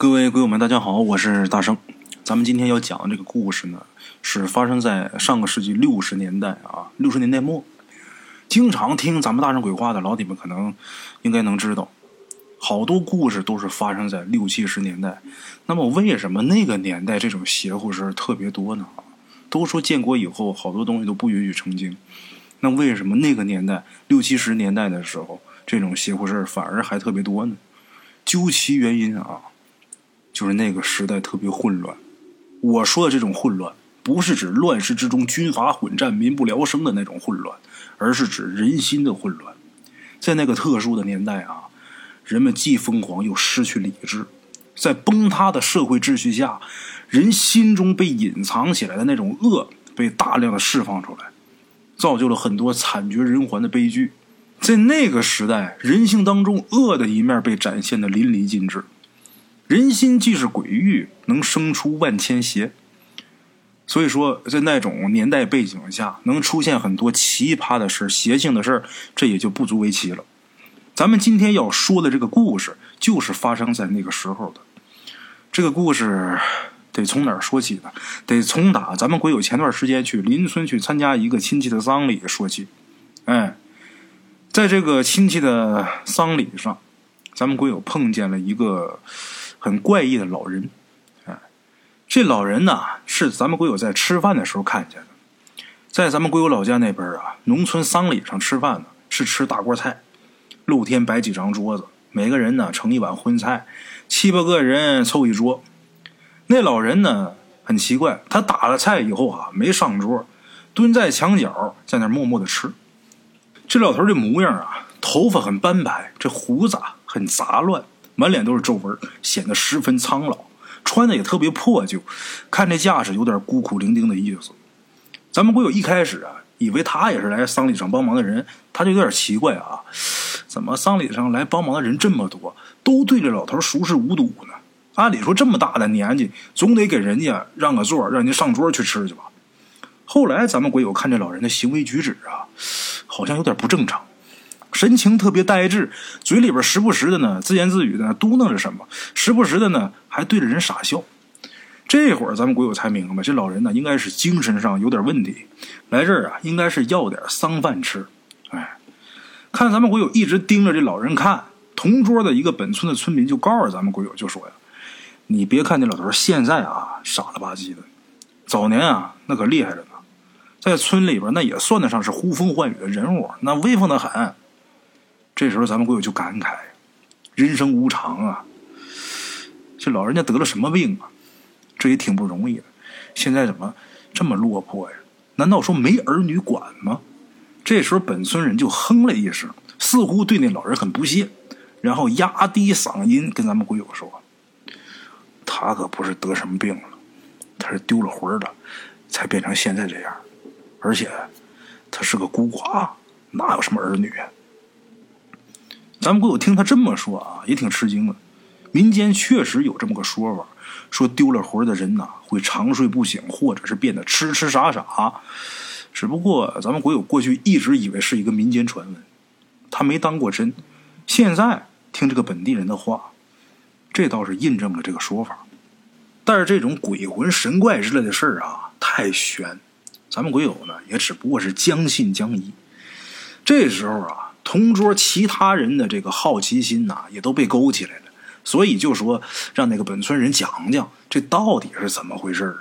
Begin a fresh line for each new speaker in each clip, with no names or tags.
各位鬼友们，大家好，我是大圣。咱们今天要讲的这个故事呢，是发生在上个世纪六十年代啊，六十年代末。经常听咱们大圣鬼话的老铁们，可能应该能知道，好多故事都是发生在六七十年代。那么，为什么那个年代这种邪乎事儿特别多呢？都说建国以后好多东西都不允许成精，那为什么那个年代六七十年代的时候，这种邪乎事儿反而还特别多呢？究其原因啊，就是那个时代特别混乱。我说的这种混乱，不是指乱世之中军阀混战、民不聊生的那种混乱，而是指人心的混乱。在那个特殊的年代啊，人们既疯狂又失去理智，在崩塌的社会秩序下，人心中被隐藏起来的那种恶被大量的释放出来，造就了很多惨绝人寰的悲剧。在那个时代，人性当中恶的一面被展现的淋漓尽致。人心既是鬼域，能生出万千邪。所以说，在那种年代背景下，能出现很多奇葩的事邪性的事，这也就不足为奇了。咱们今天要说的这个故事，就是发生在那个时候的。这个故事得从哪儿说起呢？得从打咱们鬼友前段时间去邻村去参加一个亲戚的丧礼说起。哎。在这个亲戚的丧礼上，咱们鬼友碰见了一个很怪异的老人。哎，这老人呢是咱们鬼友在吃饭的时候看见的。在咱们鬼友老家那边啊，农村丧礼上吃饭呢是吃大锅菜，露天摆几张桌子，每个人呢盛一碗荤菜，七八个人凑一桌。那老人呢很奇怪，他打了菜以后啊没上桌，蹲在墙角在那默默的吃。这老头这模样啊，头发很斑白，这胡子很杂乱，满脸都是皱纹，显得十分苍老。穿的也特别破旧，看这架势有点孤苦伶仃的意思。咱们国友一开始啊，以为他也是来丧礼上帮忙的人，他就有点奇怪啊，怎么丧礼上来帮忙的人这么多，都对这老头熟视无睹呢？按理说这么大的年纪，总得给人家让个座，让人家上桌去吃去吧。后来咱们国友看这老人的行为举止啊。好像有点不正常，神情特别呆滞，嘴里边时不时的呢自言自语的嘟囔着什么，时不时的呢还对着人傻笑。这会儿咱们鬼友才明白，这老人呢应该是精神上有点问题，来这儿啊应该是要点丧饭吃。哎，看咱们鬼友一直盯着这老人看，同桌的一个本村的村民就告诉咱们鬼友就说呀：“你别看这老头现在啊傻了吧唧的，早年啊那可厉害着呢。”在村里边，那也算得上是呼风唤雨的人物，那威风的很。这时候，咱们鬼友就感慨：人生无常啊！这老人家得了什么病啊？这也挺不容易的。现在怎么这么落魄呀？难道说没儿女管吗？这时候，本村人就哼了一声，似乎对那老人很不屑，然后压低嗓音跟咱们鬼友说：“他可不是得什么病了，他是丢了魂了，才变成现在这样。”而且，他是个孤寡，哪有什么儿女？咱们鬼友听他这么说啊，也挺吃惊的。民间确实有这么个说法，说丢了魂的人呐，会长睡不醒，或者是变得痴痴傻傻。只不过咱们鬼友过去一直以为是一个民间传闻，他没当过真。现在听这个本地人的话，这倒是印证了这个说法。但是这种鬼魂神怪之类的事儿啊，太玄。咱们鬼友呢，也只不过是将信将疑。这时候啊，同桌其他人的这个好奇心呐，也都被勾起来了，所以就说让那个本村人讲讲这到底是怎么回事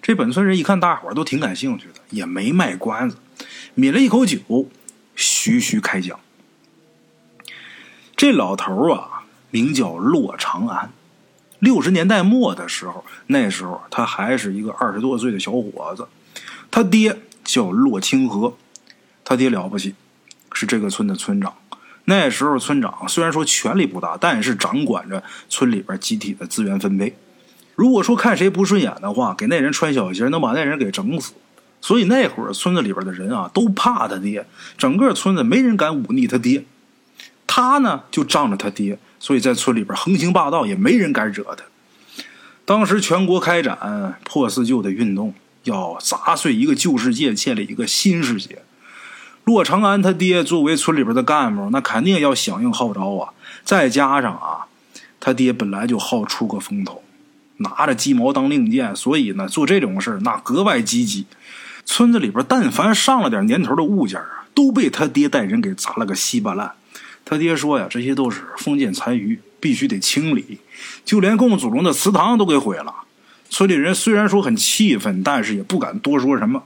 这本村人一看大伙都挺感兴趣的，也没卖关子，抿了一口酒，徐徐开讲。这老头啊，名叫骆长安。六十年代末的时候，那时候他还是一个二十多岁的小伙子。他爹叫骆清河，他爹了不起，是这个村的村长。那时候村长虽然说权力不大，但是掌管着村里边集体的资源分配。如果说看谁不顺眼的话，给那人穿小鞋，能把那人给整死。所以那会儿村子里边的人啊，都怕他爹，整个村子没人敢忤逆他爹。他呢就仗着他爹，所以在村里边横行霸道，也没人敢惹他。当时全国开展破四旧的运动。要砸碎一个旧世界，建立一个新世界。骆长安他爹作为村里边的干部，那肯定要响应号召啊。再加上啊，他爹本来就好出个风头，拿着鸡毛当令箭，所以呢，做这种事那格外积极。村子里边但凡上了点年头的物件啊，都被他爹带人给砸了个稀巴烂。他爹说呀，这些都是封建残余，必须得清理。就连供祖宗的祠堂都给毁了。村里人虽然说很气愤，但是也不敢多说什么。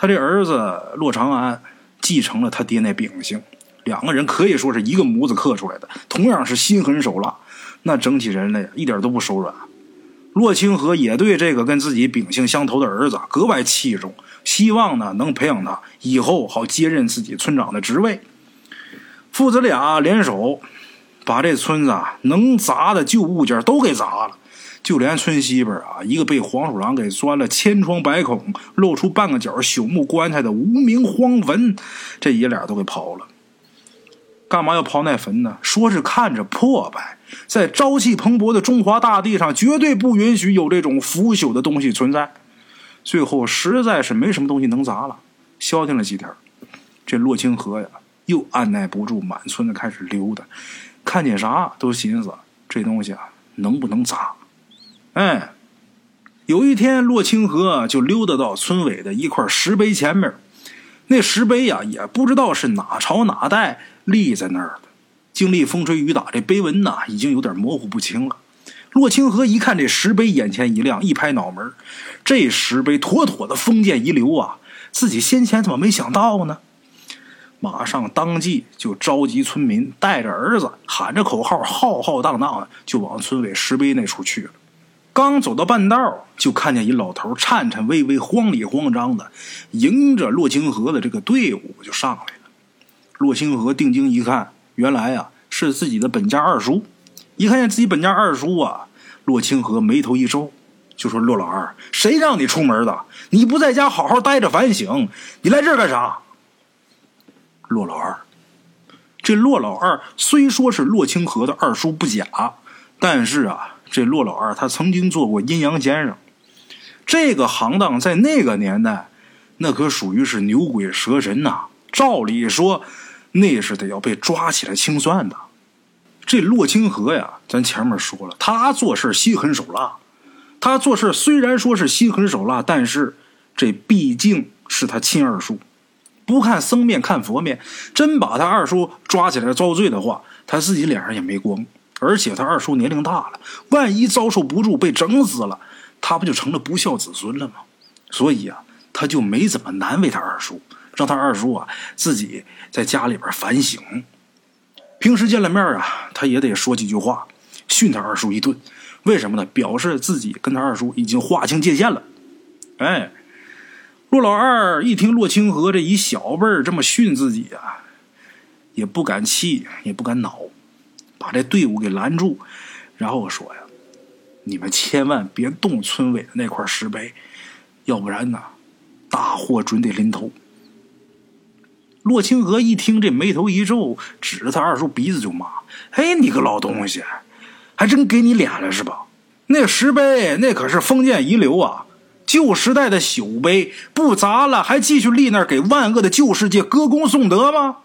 他这儿子骆长安继承了他爹那秉性，两个人可以说是一个模子刻出来的，同样是心狠手辣，那整起人来一点都不手软。骆清河也对这个跟自己秉性相投的儿子格外器重，希望呢能培养他以后好接任自己村长的职位。父子俩联手，把这村子能砸的旧物件都给砸了。就连村西边啊，一个被黄鼠狼给钻了千疮百孔、露出半个角朽木棺材的无名荒坟，这爷俩都给刨了。干嘛要刨那坟呢？说是看着破败，在朝气蓬勃的中华大地上，绝对不允许有这种腐朽的东西存在。最后实在是没什么东西能砸了，消停了几天，这洛清河呀，又按耐不住，满村子开始溜达，看见啥都寻思这东西啊，能不能砸？哎，有一天，洛清河就溜达到村委的一块石碑前面。那石碑呀，也不知道是哪朝哪代立在那儿的。经历风吹雨打，这碑文呐，已经有点模糊不清了。洛清河一看这石碑，眼前一亮，一拍脑门这石碑妥妥的封建遗留啊！自己先前怎么没想到呢？马上当即就召集村民，带着儿子，喊着口号，浩浩荡荡的就往村委石碑那处去了。刚走到半道，就看见一老头颤颤巍巍、慌里慌张的迎着洛清河的这个队伍就上来了。洛清河定睛一看，原来啊是自己的本家二叔。一看见自己本家二叔啊，洛清河眉头一皱，就说：“洛老二，谁让你出门的？你不在家好好待着反省，你来这儿干啥？”洛老二，这洛老二虽说是洛清河的二叔不假，但是啊。这骆老二他曾经做过阴阳先生，这个行当在那个年代，那可属于是牛鬼蛇神呐。照理说，那是得要被抓起来清算的。这骆清河呀，咱前面说了，他做事心狠手辣。他做事虽然说是心狠手辣，但是这毕竟是他亲二叔，不看僧面看佛面，真把他二叔抓起来遭罪的话，他自己脸上也没光。而且他二叔年龄大了，万一遭受不住被整死了，他不就成了不孝子孙了吗？所以啊，他就没怎么难为他二叔，让他二叔啊自己在家里边反省。平时见了面啊，他也得说几句话，训他二叔一顿。为什么呢？表示自己跟他二叔已经划清界限了。哎，骆老二一听骆清河这一小辈儿这么训自己啊，也不敢气，也不敢恼。把这队伍给拦住，然后我说呀：“你们千万别动村委的那块石碑，要不然呢，大祸准得临头。”洛清河一听，这眉头一皱，指着他二叔鼻子就骂：“嘿，你个老东西，还真给你脸了是吧？那石碑那可是封建遗留啊，旧时代的朽碑，不砸了还继续立那儿给万恶的旧世界歌功颂德吗？”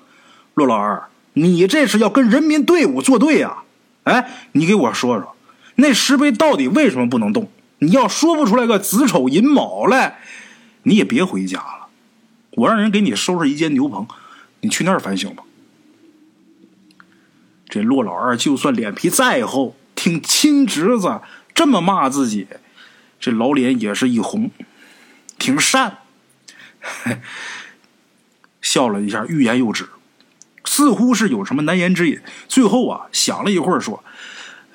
洛老二。你这是要跟人民队伍作对呀？哎，你给我说说，那石碑到底为什么不能动？你要说不出来个子丑寅卯来，你也别回家了。我让人给你收拾一间牛棚，你去那儿反省吧。这骆老二就算脸皮再厚，听亲侄子这么骂自己，这老脸也是一红，挺善，笑了一下，欲言又止。似乎是有什么难言之隐，最后啊想了一会儿说：“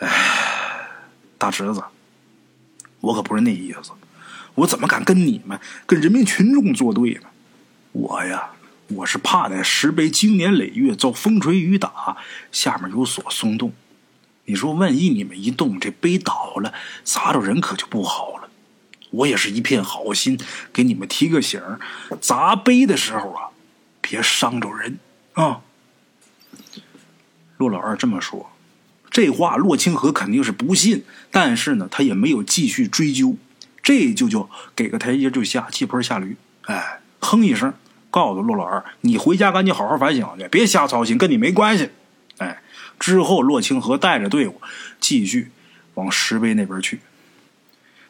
哎，大侄子，我可不是那意思，我怎么敢跟你们、跟人民群众作对呢？我呀，我是怕那石碑经年累月遭风吹雨打，下面有所松动。你说，万一你们一动，这碑倒了，砸着人可就不好了。我也是一片好心，给你们提个醒儿砸碑的时候啊，别伤着人啊。”骆老二这么说，这话骆清河肯定是不信，但是呢，他也没有继续追究，这就叫给个台阶就下，气盆下驴。哎，哼一声，告诉骆老二：“你回家赶紧好好反省去，别瞎操心，跟你没关系。”哎，之后，骆清河带着队伍继续往石碑那边去。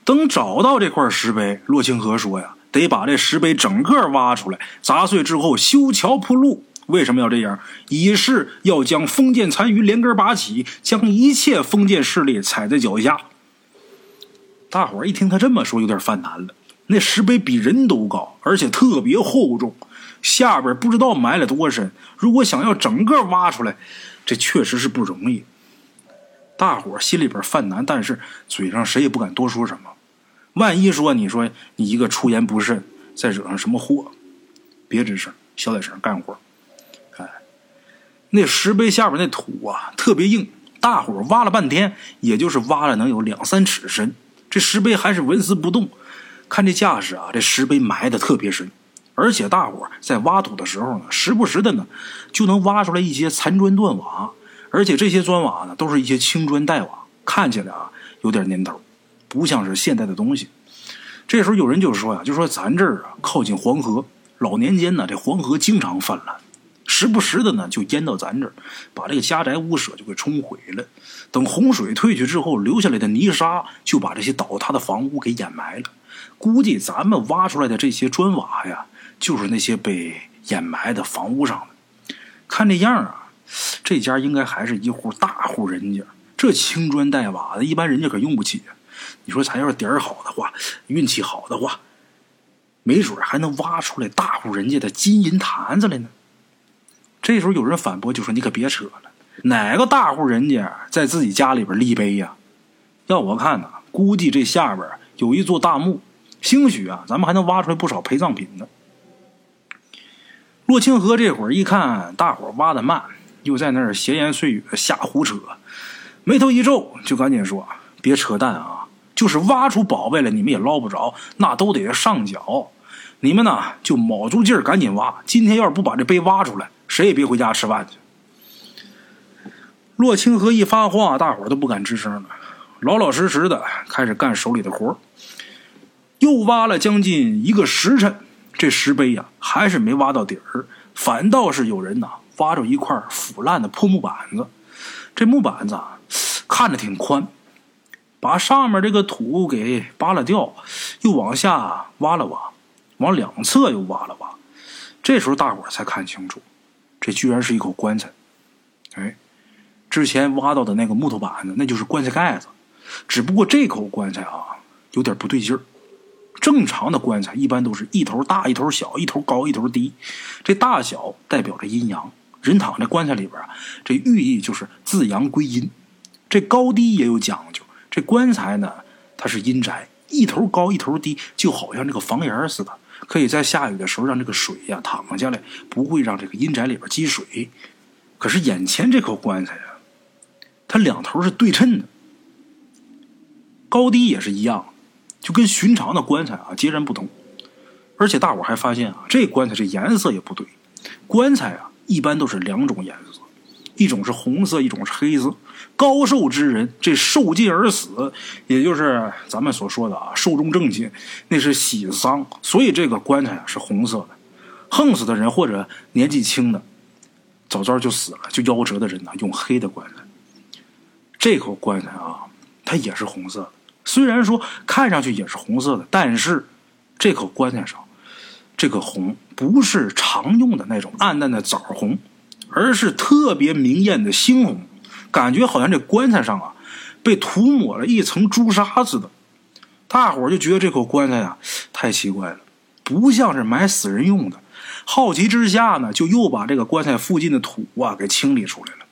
等找到这块石碑，骆清河说呀：“得把这石碑整个挖出来，砸碎之后修桥铺路。为什么要这样？以示要将封建残余连根拔起，将一切封建势力踩在脚下。”大伙儿一听他这么说，有点犯难了。那石碑比人都高，而且特别厚重，下边不知道埋了多深。如果想要整个挖出来，这确实是不容易。大伙儿心里边犯难，但是嘴上谁也不敢多说什么。万一说你说你一个出言不慎，再惹上什么祸，别吱声，小点声干活。那石碑下边那土啊，特别硬，大伙挖了半天，也就是挖了能有两三尺深，这石碑还是纹丝不动。看这架势啊，这石碑埋的特别深，而且大伙在挖土的时候呢，时不时的呢，就能挖出来一些残砖断瓦，而且这些砖瓦呢，都是一些青砖黛瓦，看起来啊有点年头，不像是现代的东西。这时候有人就说呀，就说咱这儿啊靠近黄河，老年间呢这黄河经常泛滥，时不时的呢就淹到咱这儿，把这个家宅屋舍就给冲毁了。等洪水退去之后，留下来的泥沙就把这些倒塌的房屋给掩埋了。估计咱们挖出来的这些砖瓦呀，就是那些被掩埋的房屋上的。看这样啊，这家应该还是一户大户人家。这青砖黛瓦的，一般人家可用不起。你说咱要是点儿好的话，运气好的话，没准还能挖出来大户人家的金银坛子来呢。这时候有人反驳，就说：“你可别扯了，哪个大户人家在自己家里边立碑呀？要我看呢，估计这下边有一座大墓。”兴许啊，咱们还能挖出来不少陪葬品呢。洛清河这会儿一看大伙挖的慢，又在那儿闲言碎语瞎胡扯，眉头一皱，就赶紧说：“别扯淡啊！就是挖出宝贝来，你们也捞不着，那都得上缴。你们呢，就卯足劲儿赶紧挖。今天要是不把这碑挖出来，谁也别回家吃饭去。”洛清河一发话，大伙都不敢吱声了，老老实实的开始干手里的活又挖了将近一个时辰，这石碑呀还是没挖到底儿，反倒是有人呐挖着一块腐烂的破木板子。这木板子啊看着挺宽，把上面这个土给扒了掉，又往下挖了挖，往两侧又挖了挖。这时候大伙才看清楚，这居然是一口棺材。哎，之前挖到的那个木头板子，那就是棺材盖子，只不过这口棺材啊有点不对劲儿。正常的棺材一般都是一头大一头小，一头高一头低，这大小代表着阴阳。人躺在棺材里边啊，这寓意就是自阳归阴。这高低也有讲究。这棺材呢，它是阴宅，一头高一头低，就好像这个房檐似的，可以在下雨的时候让这个水呀淌下来，不会让这个阴宅里边积水。可是眼前这口棺材啊，它两头是对称的，高低也是一样。就跟寻常的棺材啊截然不同，而且大伙还发现啊，这棺材这颜色也不对。棺材啊一般都是两种颜色，一种是红色，一种是黑色。高寿之人这受尽而死，也就是咱们所说的啊寿终正寝，那是喜丧，所以这个棺材啊是红色的。横死的人或者年纪轻的，早早就死了就夭折的人呢，用黑的棺材。这口棺材啊，它也是红色的。虽然说看上去也是红色的，但是这口棺材上这个红不是常用的那种暗淡的枣红，而是特别明艳的猩红，感觉好像这棺材上啊被涂抹了一层朱砂似的。大伙就觉得这口棺材呀太奇怪了，不像是埋死人用的。好奇之下呢，就又把这个棺材附近的土啊给清理出来了。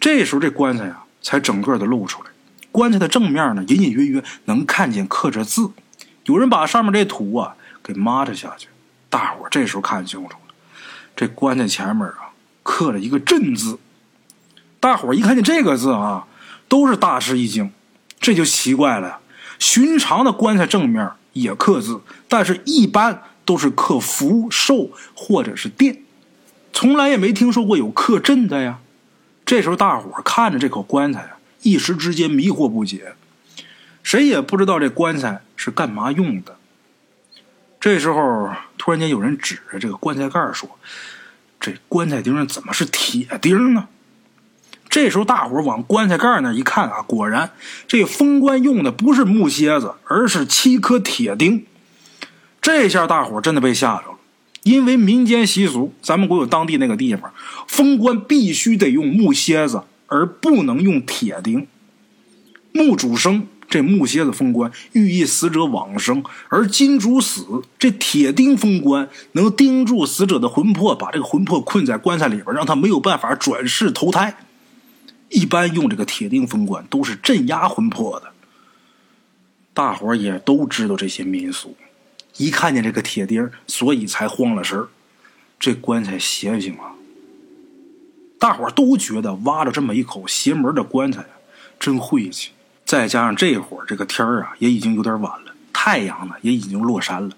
这时候这棺材啊才整个的露出来。棺材的正面呢，隐隐约约能看见刻着字。有人把上面这土啊给抹着下去。大伙这时候看清楚了，这棺材前面啊刻了一个“镇”字。大伙一看见这个字啊，都是大吃一惊。这就奇怪了，寻常的棺材正面也刻字，但是一般都是刻福寿或者是殿，从来也没听说过有刻“镇”的呀。这时候大伙看着这口棺材啊。一时之间迷惑不解，谁也不知道这棺材是干嘛用的。这时候，突然间有人指着这个棺材盖说：“这棺材钉怎么是铁钉呢？”这时候大伙往棺材盖那一看啊，果然这封棺用的不是木楔子，而是七颗铁钉。这下大伙真的被吓着了，因为民间习俗，咱们国有当地那个地方封棺必须得用木楔子，而不能用铁钉。木主生。这木楔子封棺，寓意死者往生；而金主死，这铁钉封棺能钉住死者的魂魄，把这个魂魄困在棺材里边，让他没有办法转世投胎。一般用这个铁钉封棺，都是镇压魂魄的。大伙儿也都知道这些民俗，一看见这个铁钉，所以才慌了神儿。这棺材邪性啊！大伙儿都觉得挖了这么一口邪门的棺材，真晦气。再加上这会儿这个天儿啊，也已经有点晚了，太阳呢也已经落山了，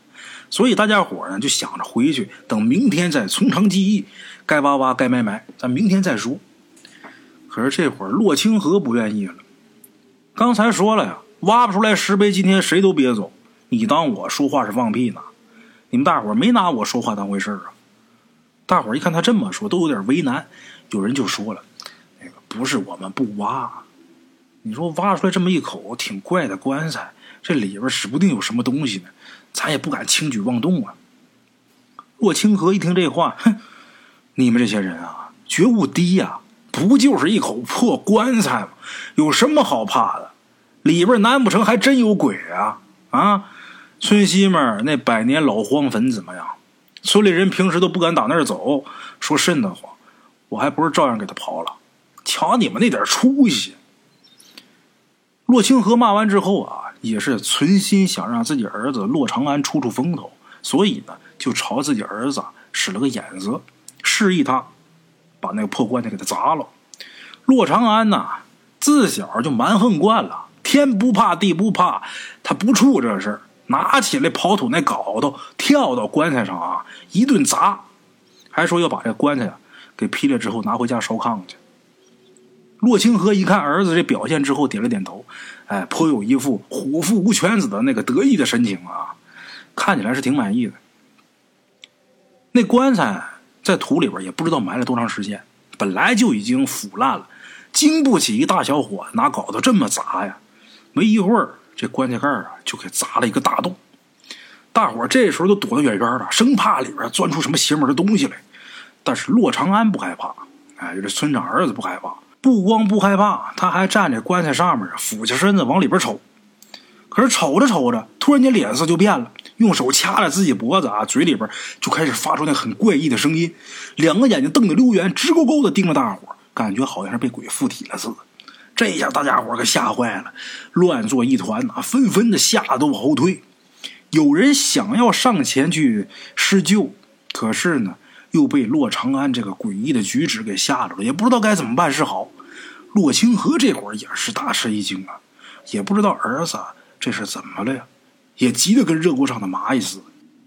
所以大家伙呢就想着回去，等明天再从长计议，该挖挖，该埋埋，咱明天再说。可是这会儿洛清河不愿意了，刚才说了呀，挖不出来石碑，今天谁都别走。你当我说话是放屁呢？你们大伙没拿我说话当回事啊？大伙一看他这么说，都有点为难。有人就说了，那个不是我们不挖。你说挖出来这么一口挺怪的棺材，这里边指不定有什么东西呢，咱也不敢轻举妄动啊。洛清河一听这话，哼，你们这些人啊，觉悟低呀，不就是一口破棺材吗？有什么好怕的？里边难不成还真有鬼啊？啊，村西面那百年老荒坟怎么样？村里人平时都不敢打那儿走，说瘆得慌，我还不是照样给他刨了？瞧你们那点出息！洛清河骂完之后啊，也是存心想让自己儿子洛长安出出风头，所以呢，就朝自己儿子使了个眼色，示意他把那个破棺材给他砸了。洛长安呐，自小就蛮横惯了，天不怕地不怕，他不怵这事儿，拿起来刨土那镐头，跳到棺材上啊，一顿砸，还说要把这棺材给劈了之后拿回家烧炕去。洛清河一看儿子这表现之后，点了点头，哎，颇有一副虎父无犬子的那个得意的神情啊，看起来是挺满意的。那棺材在土里边也不知道埋了多长时间，本来就已经腐烂了，经不起一大小伙拿镐头这么砸呀。没一会儿，这棺材盖啊就给砸了一个大洞。大伙这时候都躲得远远的，生怕里边钻出什么邪门的东西来。但是洛长安不害怕，哎，这村长儿子不害怕。不光不害怕，他还站在棺材上面，俯下身子往里边瞅。可是瞅着瞅着，突然间脸色就变了，用手掐着自己脖子啊，嘴里边就开始发出那很怪异的声音，两个眼睛瞪得溜圆，直勾勾的盯着大伙，感觉好像是被鬼附体了似的。这一下大家伙可吓坏了，乱作一团啊，纷纷的吓得都往后退。有人想要上前去施救，可是呢，又被洛长安这个诡异的举止给吓着了，也不知道该怎么办是好。洛清河这会儿也是大吃一惊啊，也不知道儿子这是怎么了呀，也急得跟热锅上的蚂蚁似的。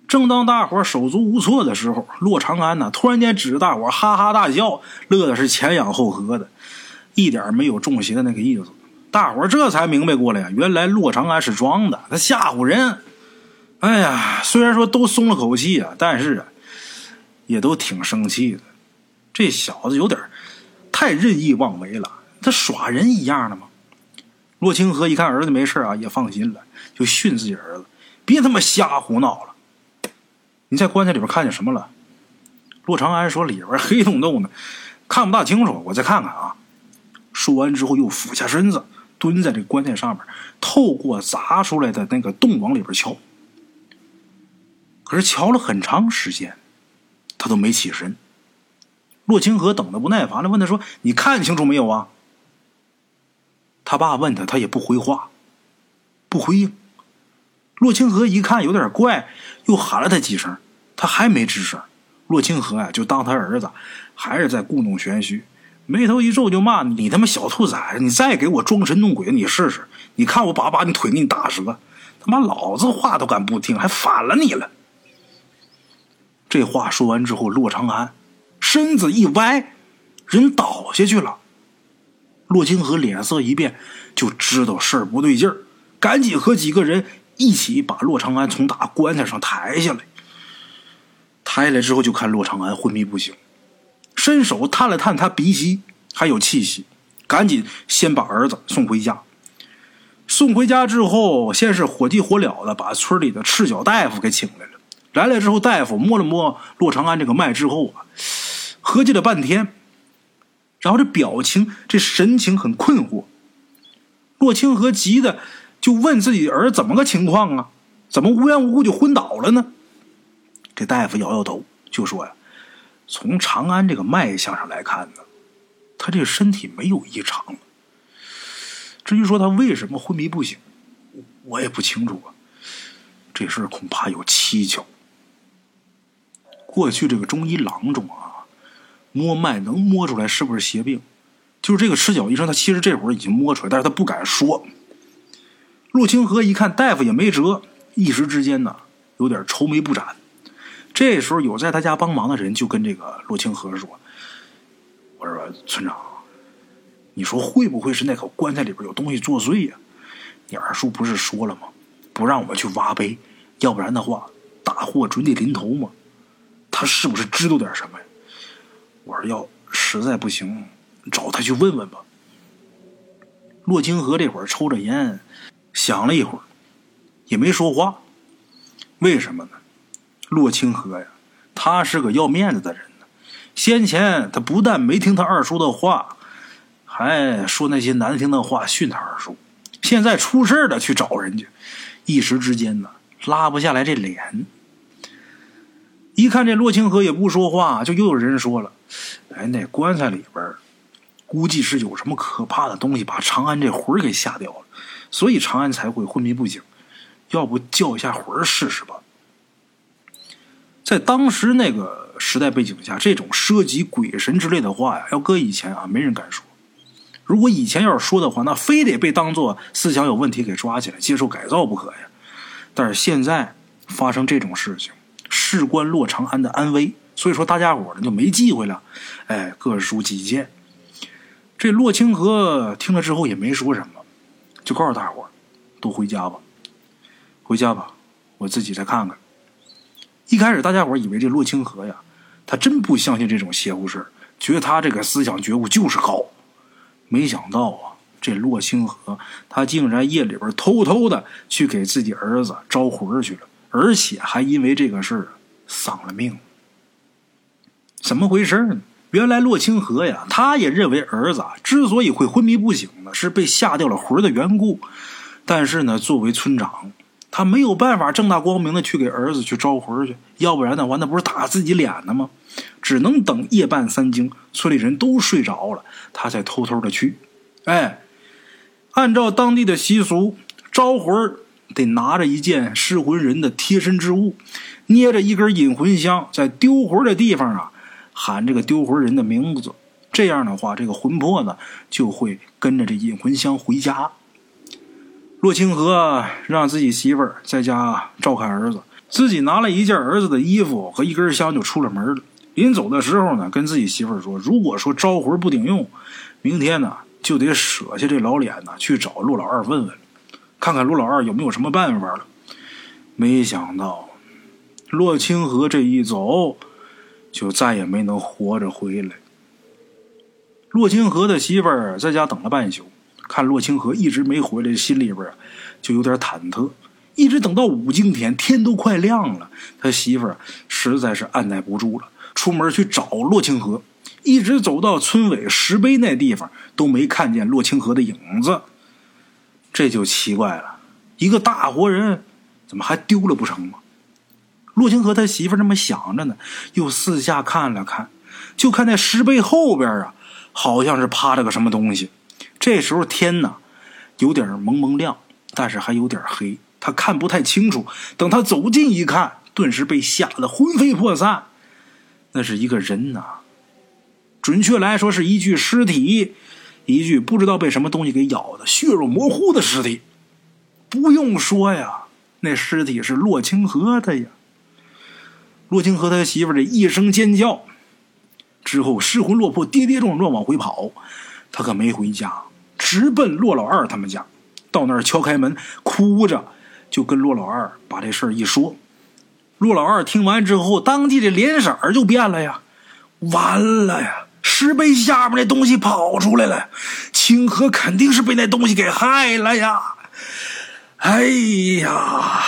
正当大伙手足无措的时候，洛长安呢突然间指着大伙哈哈大笑，乐的是前仰后合的，一点没有中邪的那个意思。大伙这才明白过来呀，原来洛长安是装的，他吓唬人。哎呀，虽然说都松了口气啊，但是啊，也都挺生气的。这小子有点太任意妄为了。他耍人一样的吗？洛清河一看儿子没事啊，也放心了，就训自己儿子：“别他妈瞎胡闹了！你在棺材里边看见什么了？”洛长安说：“里边黑洞洞的，看不大清楚，我再看看啊。”说完之后，又俯下身子，蹲在这棺材上面，透过砸出来的那个洞往里边瞧。可是瞧了很长时间，他都没起身。洛清河等的不耐烦了，问他说：“你看清楚没有啊？”他爸问他，他也不回话，不回应。洛清河一看有点怪，又喊了他几声，他还没吱声。洛清河啊，就当他儿子，还是在故弄玄虚，眉头一皱就骂：“你他妈小兔崽子，你再给我装神弄鬼，你试试！你看我把把你腿给你打折！他妈老子话都敢不听，还反了你了！”这话说完之后，洛长安身子一歪，人倒下去了。洛清河脸色一变，就知道事儿不对劲儿，赶紧和几个人一起把洛长安从大棺材上抬下来。抬下来之后，就看洛长安昏迷不醒，伸手探了探他鼻息，还有气息，赶紧先把儿子送回家。送回家之后，先是火急火燎的把村里的赤脚大夫给请来了。来了之后，大夫摸了摸骆长安这个脉之后啊，合计了半天，然后这表情、这神情很困惑。骆清河急的就问自己儿子怎么个情况啊？怎么无缘无故就昏倒了呢？这大夫摇摇头，就说呀：“从长安这个脉象上来看呢，他这身体没有异常。至于说他为什么昏迷不醒，我也不清楚啊。这事恐怕有蹊跷。”过去这个中医郎中啊，摸脉能摸出来是不是邪病？就是这个赤脚医生，他其实这会儿已经摸出来，但是他不敢说。陆清河一看大夫也没辙，一时之间呢有点愁眉不展。这时候有在他家帮忙的人就跟这个陆清河说：“我说村长，你说会不会是那口棺材里边有东西作祟呀？你二叔不是说了吗？不让我们去挖碑，要不然的话大祸准得临头嘛。”他是不是知道点什么呀？我说要实在不行，找他去问问吧。洛清河这会儿抽着烟，想了一会儿，也没说话。为什么呢？洛清河呀，他是个要面子的人呢。先前他不但没听他二叔的话，还说那些难听的话训他二叔。现在出事了，去找人家，一时之间呢，拉不下来这脸。一看这洛清河也不说话，就又有人说了：“哎，那棺材里边估计是有什么可怕的东西，把长安这魂给吓掉了，所以长安才会昏迷不醒。要不叫一下魂试试吧？”在当时那个时代背景下，这种涉及鬼神之类的话呀，要搁以前啊，没人敢说。如果以前要是说的话，那非得被当做思想有问题给抓起来接受改造不可呀。但是现在发生这种事情。事关洛长安的安危，所以说大家伙呢就没忌讳了，哎，各抒己见。这洛清河听了之后也没说什么，就告诉大伙都回家吧，回家吧，我自己再看看。一开始大家伙以为这洛清河呀，他真不相信这种邪乎事觉得他这个思想觉悟就是高。没想到啊，这洛清河他竟然夜里边偷偷的去给自己儿子招魂去了。而且还因为这个事儿丧了命，怎么回事呢？原来洛清河呀，他也认为儿子之所以会昏迷不醒呢，是被吓掉了魂的缘故。但是呢，作为村长，他没有办法正大光明的去给儿子去招魂去，要不然的话，那不是打自己脸呢吗？只能等夜半三更，村里人都睡着了，他才偷偷的去。哎，按照当地的习俗，招魂得拿着一件失魂人的贴身之物，捏着一根引魂香，在丢魂的地方啊喊这个丢魂人的名字。这样的话，这个魂魄呢就会跟着这引魂香回家。洛清河让自己媳妇儿在家照看儿子，自己拿了一件儿子的衣服和一根香就出了门了。临走的时候呢，跟自己媳妇儿说：“如果说招魂不顶用，明天呢就得舍下这老脸呢，去找陆老二问问。”看看陆老二有没有什么办法了。没想到，洛清河这一走，就再也没能活着回来。洛清河的媳妇儿在家等了半宿，看洛清河一直没回来，心里边就有点忐忑。一直等到五更天，天都快亮了，他媳妇儿实在是按耐不住了，出门去找洛清河，一直走到村尾石碑那地方，都没看见洛清河的影子。这就奇怪了，一个大活人怎么还丢了不成吗？陆清河他媳妇这么想着呢，又四下看了看，就看那石碑后边啊，好像是趴着个什么东西。这时候天呐，有点蒙蒙亮，但是还有点黑，他看不太清楚。等他走近一看，顿时被吓得魂飞魄散。那是一个人呐，准确来说是一具尸体。一具不知道被什么东西给咬的血肉模糊的尸体，不用说呀，那尸体是洛清河的呀。洛清河他媳妇儿这一声尖叫之后，失魂落魄，跌跌撞撞往回跑。他可没回家，直奔骆老二他们家。到那儿敲开门，哭着就跟骆老二把这事儿一说。骆老二听完之后，当即这脸色就变了呀，完了呀！石碑下面那东西跑出来了，清河肯定是被那东西给害了呀！哎呀，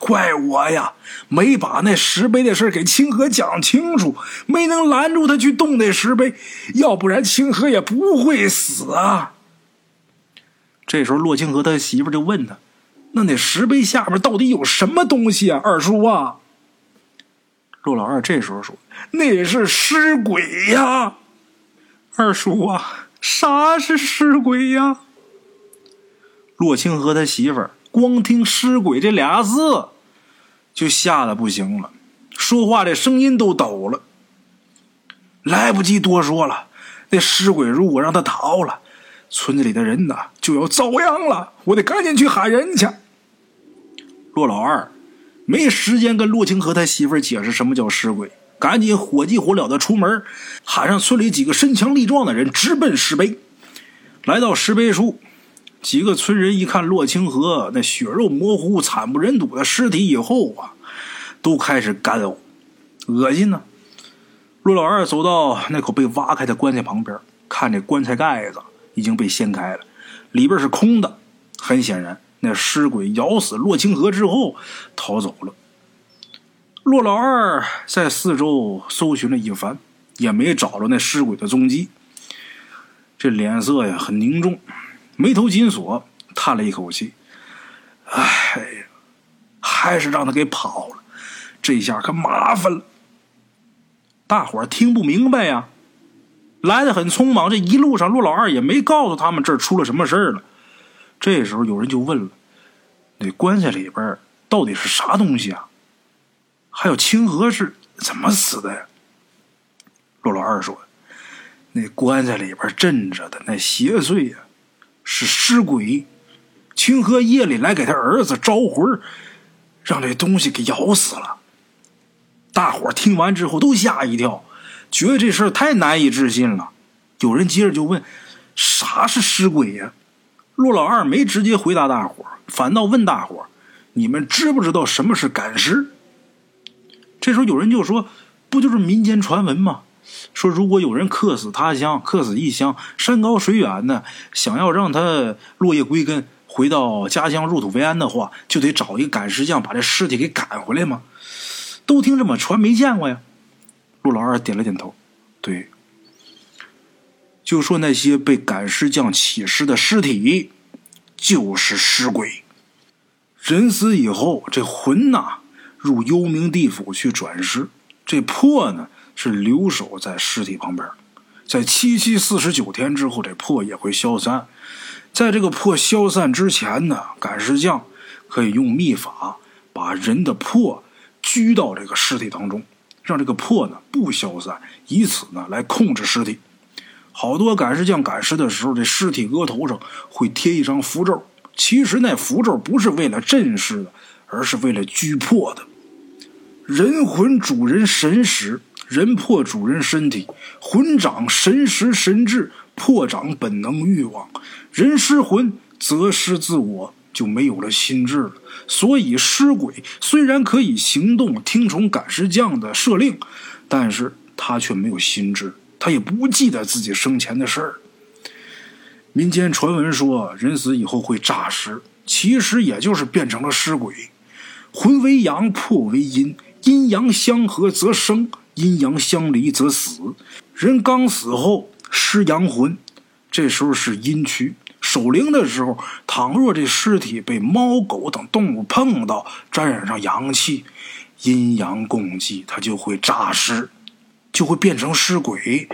怪我呀，没把那石碑的事给清河讲清楚，没能拦住他去动那石碑，要不然清河也不会死啊！这时候，洛清河他媳妇就问他：“那那石碑下面到底有什么东西啊，二叔啊？”洛老二这时候说：“那是尸鬼呀。”二叔啊，啥是尸鬼呀？洛清河他媳妇儿光听“尸鬼”这俩字，就吓得不行了，说话这声音都抖了。来不及多说了，那尸鬼如果让他逃了，村子里的人呐就要遭殃了，我得赶紧去喊人去。骆老二没时间跟骆清河他媳妇解释什么叫尸鬼。赶紧火急火燎的出门，喊上村里几个身强力壮的人，直奔石碑。来到石碑处，几个村人一看洛清河那血肉模糊、惨不忍睹的尸体以后啊，都开始干呕、恶心呢。骆老二走到那口被挖开的棺材旁边，看这棺材盖子已经被掀开了，里边是空的。很显然，那尸鬼咬死洛清河之后逃走了。骆老二在四周搜寻了一番，也没找着那尸鬼的踪迹。这脸色呀很凝重，眉头紧锁，叹了一口气：“哎呀，还是让他给跑了，这下可麻烦了。”大伙儿听不明白呀，来的很匆忙，这一路上骆老二也没告诉他们这儿出了什么事儿了。这时候有人就问了：“那棺材里边到底是啥东西啊？”还有清河是怎么死的呀？骆老二说：“那棺材里边镇着的那邪祟呀，是尸鬼。清河夜里来给他儿子招魂，让这东西给咬死了。”大伙听完之后都吓一跳，觉得这事儿太难以置信了。有人接着就问：“啥是尸鬼呀？”骆老二没直接回答大伙反倒问大伙：“你们知不知道什么是赶尸？”这时候有人就说：“不就是民间传闻吗？说如果有人客死他乡，客死异乡，山高水远的，想要让他落叶归根，回到家乡入土为安的话，就得找一个赶尸匠把这尸体给赶回来吗？都听这么传，没见过呀。”陆老二点了点头：“对，就说那些被赶尸匠起尸的尸体，就是尸鬼。人死以后，这魂呐。”入幽冥地府去转世，这魄呢是留守在尸体旁边，在七七四十九天之后，这魄也会消散。在这个魄消散之前呢，赶尸匠可以用秘法把人的魄拘到这个尸体当中，让这个魄呢不消散，以此呢来控制尸体。好多赶尸匠赶尸的时候，这尸体额头上会贴一张符咒，其实那符咒不是为了镇尸的，而是为了拘魄的。人魂主人神识，人魄主人身体。魂长神识神智，魄长本能欲望。人失魂，则失自我，就没有了心智了。所以尸鬼虽然可以行动，听从赶尸匠的设令，但是他却没有心智，他也不记得自己生前的事儿。民间传闻说，人死以后会诈尸，其实也就是变成了尸鬼。魂为阳，魄为阴。阴阳相合则生，阴阳相离则死。人刚死后失阳魂，这时候是阴区。守灵的时候，倘若这尸体被猫狗等动物碰到，沾染上阳气，阴阳共济，它就会诈尸，就会变成尸鬼。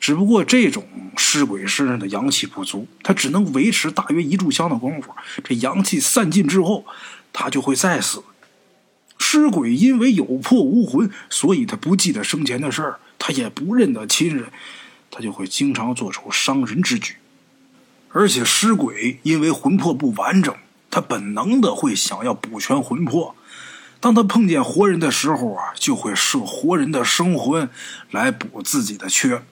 只不过这种尸鬼身上的阳气不足，它只能维持大约一炷香的功夫。这阳气散尽之后，它就会再死。尸鬼因为有魄无魂，所以他不记得生前的事儿，他也不认得亲人，他就会经常做出伤人之举。而且尸鬼因为魂魄不完整，他本能的会想要补全魂魄。当他碰见活人的时候啊，就会摄活人的生魂来补自己的缺。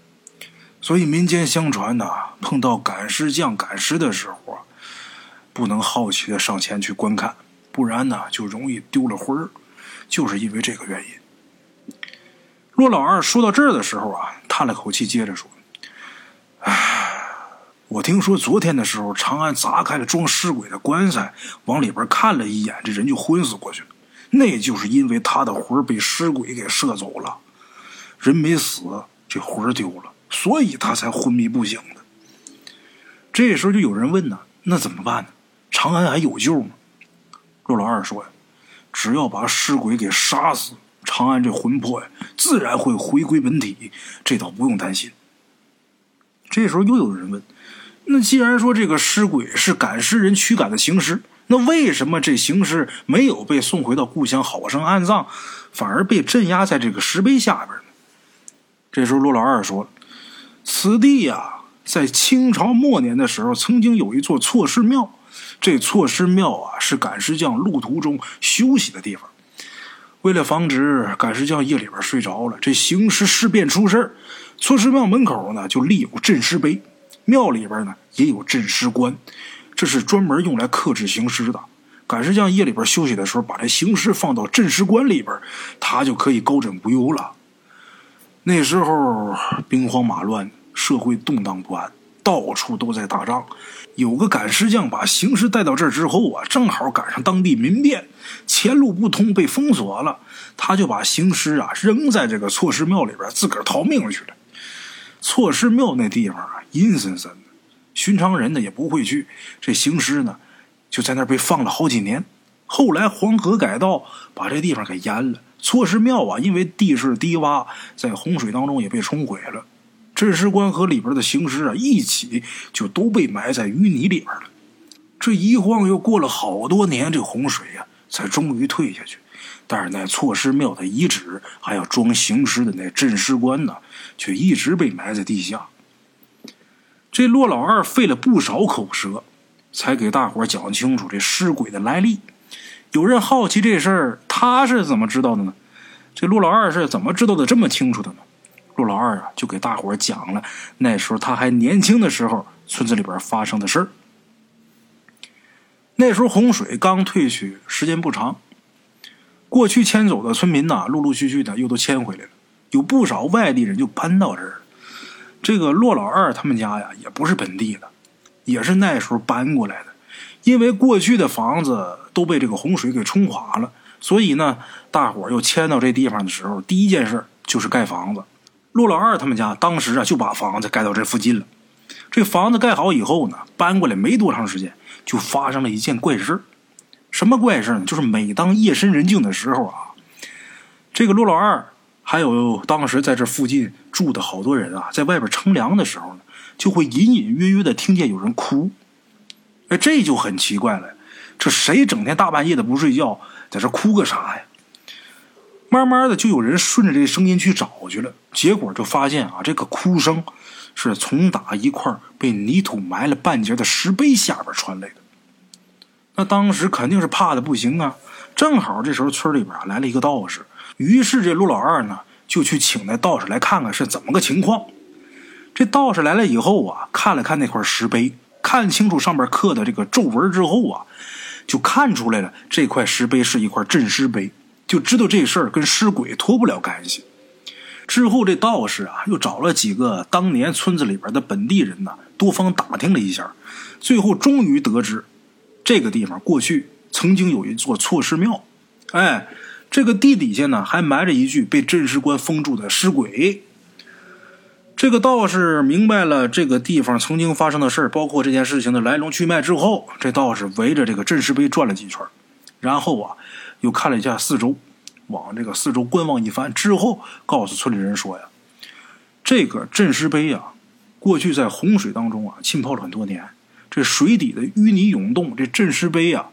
所以民间相传呐，碰到赶尸匠赶尸的时候啊，不能好奇的上前去观看，不然呢就容易丢了魂儿。就是因为这个原因，骆老二说到这儿的时候啊，叹了口气，接着说：“唉，我听说昨天的时候，长安砸开了装尸鬼的棺材，往里边看了一眼，这人就昏死过去了。那就是因为他的魂被尸鬼给摄走了，人没死，这魂丢了，所以他才昏迷不醒的。这时候就有人问呢，那怎么办呢？长安还有救吗？”陆老二说：“呀，只要把尸鬼给杀死。”长安这魂魄呀，自然会回归本体，这倒不用担心。这时候又有人问：“那既然说这个尸鬼是赶尸人驱赶的行尸，那为什么这行尸没有被送回到故乡好生安葬，反而被镇压在这个石碑下边呢？”这时候陆老二说：“此地呀，在清朝末年的时候，曾经有一座错尸庙。这错尸庙啊，是赶尸匠路途中休息的地方。”为了防止赶尸匠夜里边睡着了，这行尸事变出事错尸庙门口呢就立有镇尸碑，庙里边呢也有镇尸棺，这是专门用来克制行尸的。赶尸匠夜里边休息的时候，把这行尸放到镇尸棺里边，他就可以高枕无忧了。那时候兵荒马乱，社会动荡不安，到处都在打仗。有个赶尸匠把行尸带到这儿之后啊，正好赶上当地民变，前路不通，被封锁了。他就把行尸啊扔在这个错尸庙里边，自个儿逃命去了。错尸庙那地方啊，阴森森的，寻常人呢也不会去。这行尸呢，就在那儿被放了好几年。后来黄河改道，把这地方给淹了。错尸庙啊，因为地势低洼，在洪水当中也被冲毁了。镇尸官和里边的行尸啊，一起就都被埋在淤泥里边了。这一晃又过了好多年，这洪水呀，才终于退下去。但是那错尸庙的遗址，还有装行尸的那镇尸棺呢，却一直被埋在地下。这骆老二费了不少口舌，才给大伙讲清楚这尸鬼的来历。有人好奇这事儿，他是怎么知道的呢？这骆老二是怎么知道的这么清楚的呢？陆老二啊，就给大伙讲了那时候他还年轻的时候，村子里边发生的事。那时候洪水刚退去，时间不长，过去迁走的村民呐，陆陆续续的又都迁回来了，有不少外地人就搬到这儿。这个骆老二他们家呀，也不是本地的，也是那时候搬过来的。因为过去的房子都被这个洪水给冲垮了，所以呢，大伙又迁到这地方的时候，第一件事就是盖房子。陆老二他们家当时啊就把房子盖到这附近了。这房子盖好以后呢，搬过来没多长时间，就发生了一件怪事什么怪事呢？就是每当夜深人静的时候啊，这个陆老二还有当时在这附近住的好多人啊，在外边乘凉的时候呢，就会隐隐约约的听见有人哭。哎，这就很奇怪了，这谁整天大半夜的不睡觉，在这哭个啥呀？慢慢的，就有人顺着这声音去找去了，结果就发现啊，这个哭声是从打一块被泥土埋了半截的石碑下边传来的。那当时肯定是怕的不行啊！正好这时候村里边来了一个道士，于是这陆老二呢就去请那道士来看看是怎么个情况。这道士来了以后啊，看了看那块石碑，看清楚上面刻的这个皱纹之后啊，就看出来了，这块石碑是一块镇尸碑。就知道这事儿跟尸鬼脱不了干系。之后，这道士啊又找了几个当年村子里边的本地人呢，多方打听了一下，最后终于得知，这个地方过去曾经有一座错尸庙。哎，这个地底下呢还埋着一具被镇尸官封住的尸鬼。这个道士明白了这个地方曾经发生的事包括这件事情的来龙去脉之后，这道士围着这个镇尸碑转了几圈，然后啊。又看了一下四周，往这个四周观望一番之后，告诉村里人说呀：“这个镇尸碑啊，过去在洪水当中啊浸泡了很多年，这水底的淤泥涌动，这镇尸碑啊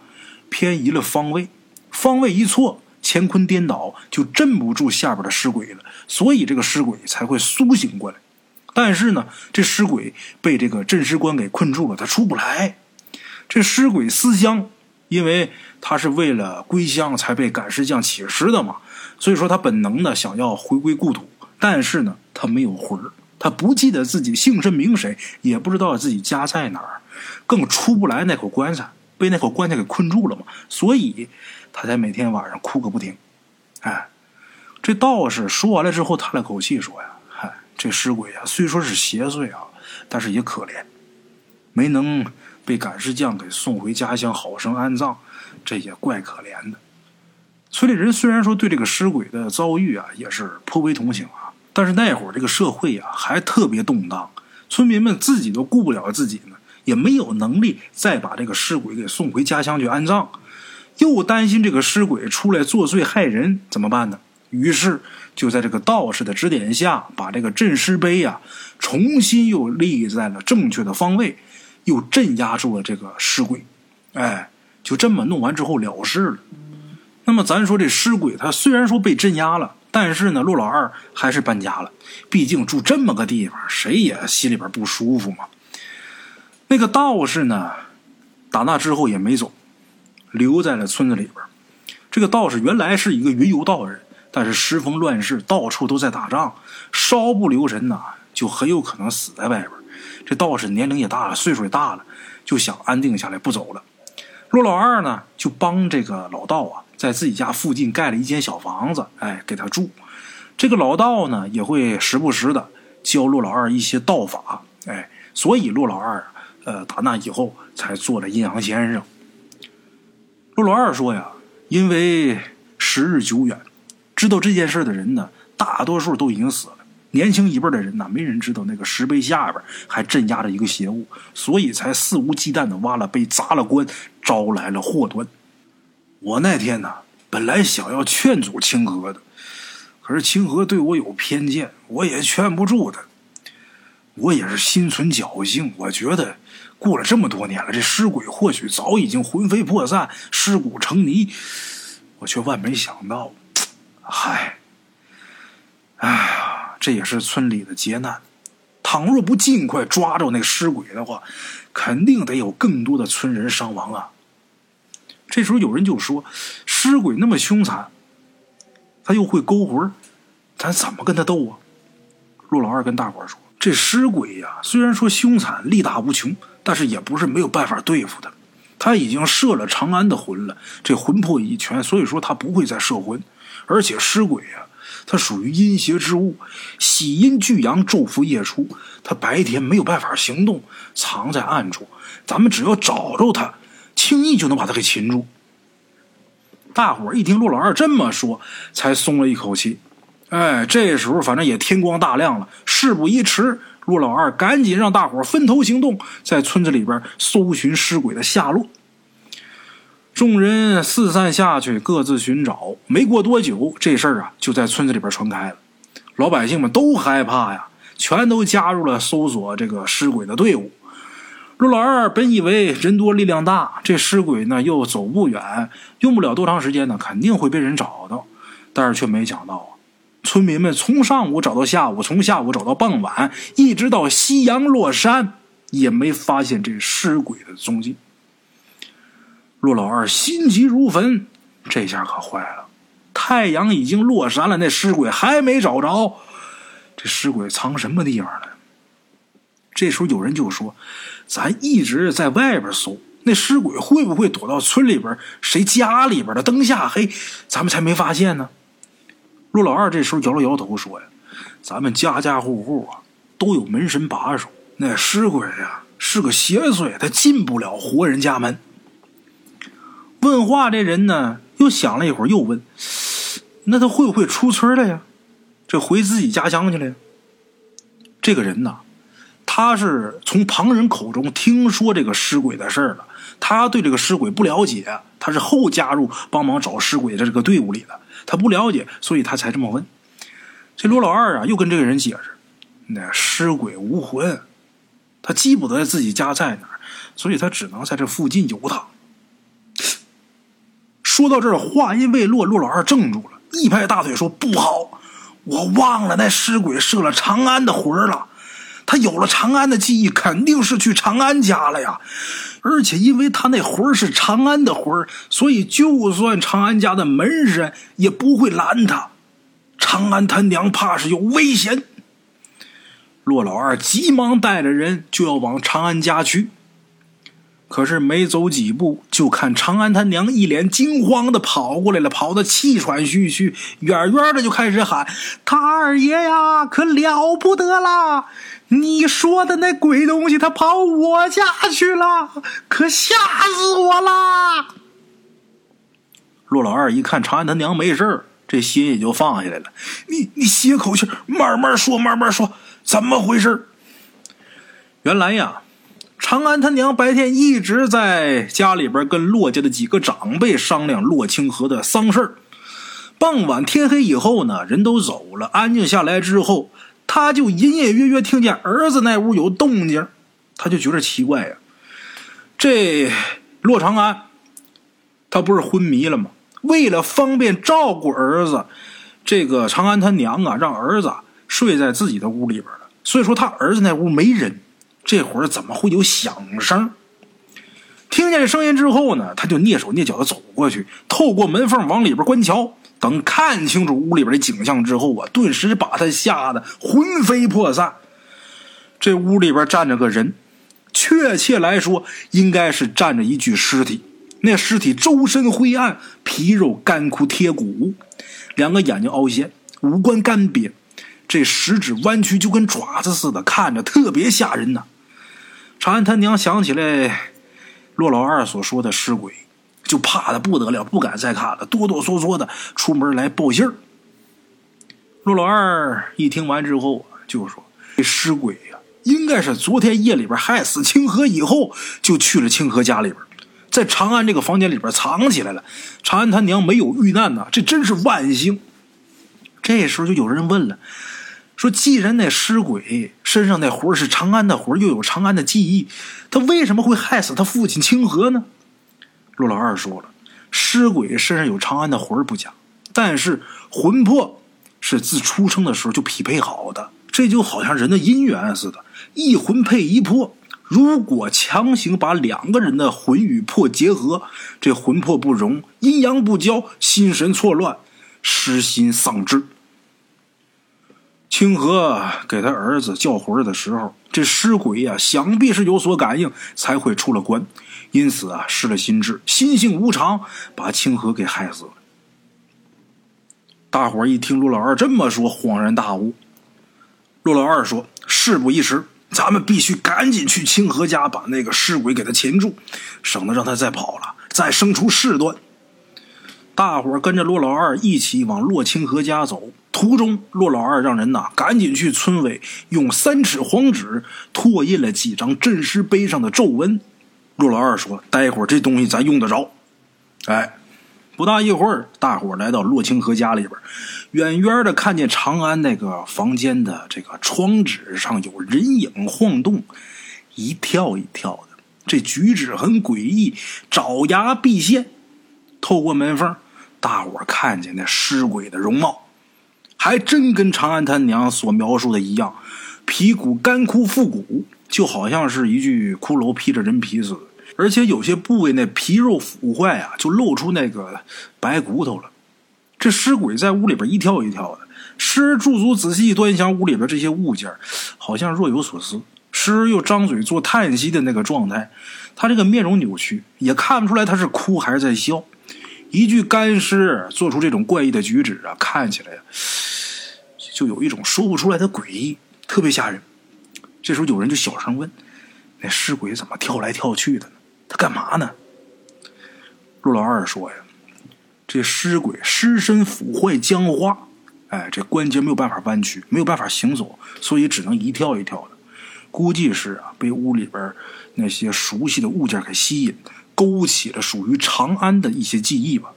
偏移了方位，方位一错，乾坤颠倒，就镇不住下边的尸鬼了，所以这个尸鬼才会苏醒过来。但是呢，这尸鬼被这个镇尸官给困住了，他出不来。这尸鬼思乡。”因为他是为了归乡才被赶尸匠起尸的嘛，所以说他本能的想要回归故土，但是呢，他没有魂儿，他不记得自己姓甚名谁，也不知道自己家在哪儿，更出不来那口棺材，被那口棺材给困住了嘛，所以他才每天晚上哭个不停。哎，这道士说完了之后，叹了口气说呀：“嗨，这尸鬼啊，虽说是邪祟啊，但是也可怜，没能被赶尸匠给送回家乡好生安葬，这也怪可怜的。村里人虽然说对这个尸鬼的遭遇啊，也是颇为同情啊，但是那会儿这个社会啊还特别动荡，村民们自己都顾不了自己呢，也没有能力再把这个尸鬼给送回家乡去安葬，又担心这个尸鬼出来作祟害人，怎么办呢？于是就在这个道士的指点下，把这个镇尸碑呀重新又立在了正确的方位，又镇压住了这个尸鬼，哎，就这么弄完之后了事了。那么咱说这尸鬼，他虽然说被镇压了，但是呢，陆老二还是搬家了。毕竟住这么个地方，谁也心里边不舒服嘛。那个道士呢，打那之后也没走，留在了村子里边。这个道士原来是一个云游道人，但是时逢乱世，到处都在打仗，稍不留神呐，就很有可能死在外边。这道士年龄也大了，岁数也大了，就想安定下来不走了。陆老二呢，就帮这个老道啊。在自己家附近盖了一间小房子，哎，给他住。这个老道呢，也会时不时的教陆老二一些道法，哎，所以陆老二，呃，打那以后才做了阴阳先生。陆老二说呀，因为时日久远，知道这件事的人呢，大多数都已经死了。年轻一辈的人呢，没人知道那个石碑下边还镇压着一个邪物，所以才肆无忌惮的挖了碑、砸了棺，招来了祸端。我那天呢，本来想要劝阻清河的，可是清河对我有偏见，我也劝不住他。我也是心存侥幸，我觉得过了这么多年了，这尸鬼或许早已经魂飞魄散、尸骨成泥，我却万没想到，嗨，哎呀，这也是村里的劫难。倘若不尽快抓着那尸鬼的话，肯定得有更多的村人伤亡啊。这时候有人就说：“尸鬼那么凶残，他又会勾魂，咱怎么跟他斗啊？”陆老二跟大伙说：“这尸鬼呀，虽然说凶残、力大无穷，但是也不是没有办法对付的。他已经摄了长安的魂了，这魂魄已全，所以说他不会再摄魂。而且尸鬼呀，它属于阴邪之物，喜阴聚阳，昼伏夜出。他白天没有办法行动，藏在暗处。咱们只要找着他。”轻易就能把他给擒住。大伙儿一听陆老二这么说，才松了一口气。哎，这时候反正也天光大亮了，事不宜迟，陆老二赶紧让大伙儿分头行动，在村子里边搜寻尸鬼的下落。众人四散下去，各自寻找。没过多久，这事儿啊就在村子里边传开了，老百姓们都害怕呀，全都加入了搜索这个尸鬼的队伍。陆老二本以为人多力量大，这尸鬼呢又走不远，用不了多长时间呢，肯定会被人找到。但是却没想到啊，村民们从上午找到下午，从下午找到傍晚，一直到夕阳落山，也没发现这尸鬼的踪迹。陆老二心急如焚，这下可坏了，太阳已经落山了，那尸鬼还没找着，这尸鬼藏什么地方了？这时候有人就说。咱一直在外边搜，那尸鬼会不会躲到村里边谁家里边的灯下黑，咱们才没发现呢？陆老二这时候摇了摇头说：“呀，咱们家家户户啊都有门神把守，那尸鬼呀是个邪祟，他进不了活人家门。”问话这人呢又想了一会儿，又问：“那他会不会出村了呀？这回自己家乡去了呀？”这个人呐。他是从旁人口中听说这个尸鬼的事儿了，他对这个尸鬼不了解，他是后加入帮忙找尸鬼的这个队伍里的，他不了解，所以他才这么问。这罗老二啊，又跟这个人解释：那尸鬼无魂，他记不得自己家在哪儿，所以他只能在这附近游荡。说到这儿，话音未落，陆老二怔住了，一拍大腿说：“不好，我忘了那尸鬼射了长安的魂了。”他有了长安的记忆，肯定是去长安家了呀。而且，因为他那魂是长安的魂所以就算长安家的门神也不会拦他。长安他娘怕是有危险。骆老二急忙带着人就要往长安家去。可是没走几步，就看长安他娘一脸惊慌的跑过来了，跑得气喘吁吁，远远的就开始喊：“他二爷呀，可了不得啦！你说的那鬼东西，他跑我家去了，可吓死我啦！”骆老二一看长安他娘没事这心也就放下来了。你你歇口气，慢慢说，慢慢说，怎么回事？原来呀。长安他娘白天一直在家里边跟骆家的几个长辈商量骆清河的丧事傍晚天黑以后呢，人都走了，安静下来之后，他就隐隐约约听见儿子那屋有动静，他就觉得奇怪呀。这骆长安，他不是昏迷了吗？为了方便照顾儿子，这个长安他娘啊，让儿子睡在自己的屋里边了。所以说他儿子那屋没人。这会儿怎么会有响声？听见声音之后呢，他就蹑手蹑脚的走过去，透过门缝往里边观瞧。等看清楚屋里边的景象之后啊，顿时把他吓得魂飞魄散。这屋里边站着个人，确切来说，应该是站着一具尸体。那尸体周身灰暗，皮肉干枯贴骨，两个眼睛凹陷，五官干瘪，这食指弯曲，就跟爪子似的，看着特别吓人呐。长安他娘想起来骆老二所说的尸鬼，就怕的不得了，不敢再看了，哆哆嗦嗦的出门来报信儿。骆老二一听完之后就说：“这尸鬼呀，应该是昨天夜里边害死清河以后，就去了清河家里边，在长安这个房间里边藏起来了。长安他娘没有遇难呐，这真是万幸。”这时候就有人问了。说，既然那尸鬼身上那魂是长安的魂，又有长安的记忆，他为什么会害死他父亲清河呢？陆老二说了，尸鬼身上有长安的魂不假，但是魂魄是自出生的时候就匹配好的，这就好像人的姻缘似的，一魂配一魄。如果强行把两个人的魂与魄结合，这魂魄不容，阴阳不交，心神错乱，失心丧志。清河给他儿子叫魂的时候，这尸鬼呀，想必是有所感应，才会出了关，因此啊，失了心智，心性无常，把清河给害死了。大伙一听陆老二这么说，恍然大悟。陆老二说：“事不宜迟，咱们必须赶紧去清河家，把那个尸鬼给他擒住，省得让他再跑了，再生出事端。”大伙跟着骆老二一起往骆清河家走。途中，骆老二让人呐赶紧去村委用三尺黄纸拓印了几张镇尸碑上的皱纹。骆老二说：“待会儿这东西咱用得着。”哎，不大一会儿，大伙来到骆清河家里边，远远的看见长安那个房间的这个窗纸上有人影晃动，一跳一跳的，这举止很诡异，爪牙毕现。透过门缝。大伙看见那尸鬼的容貌，还真跟长安他娘所描述的一样，皮骨干枯复骨，就好像是一具骷髅披着人皮似的。而且有些部位那皮肉腐坏啊，就露出那个白骨头了。这尸鬼在屋里边一跳一跳的，时而驻足仔细端详屋里边这些物件，好像若有所思；时而又张嘴做叹息的那个状态。他这个面容扭曲，也看不出来他是哭还是在笑。一具干尸做出这种怪异的举止啊，看起来呀，就有一种说不出来的诡异，特别吓人。这时候有人就小声问：“那尸鬼怎么跳来跳去的呢？他干嘛呢？”陆老二说：“呀，这尸鬼尸身腐坏僵化，哎，这关节没有办法弯曲，没有办法行走，所以只能一跳一跳的。估计是啊，被屋里边那些熟悉的物件给吸引。”勾起了属于长安的一些记忆吧。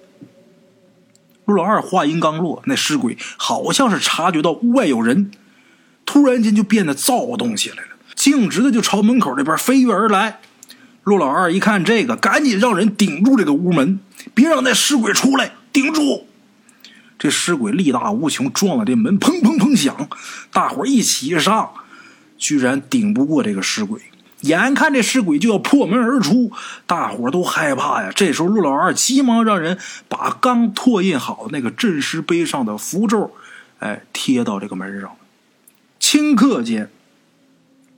陆老二话音刚落，那尸鬼好像是察觉到屋外有人，突然间就变得躁动起来了，径直的就朝门口这边飞跃而来。陆老二一看这个，赶紧让人顶住这个屋门，别让那尸鬼出来，顶住！这尸鬼力大无穷，撞了这门，砰砰砰响。大伙一起上，居然顶不过这个尸鬼。眼看这尸鬼就要破门而出，大伙都害怕呀。这时候，陆老二急忙让人把刚拓印好那个镇尸碑上的符咒，哎，贴到这个门上。顷刻间，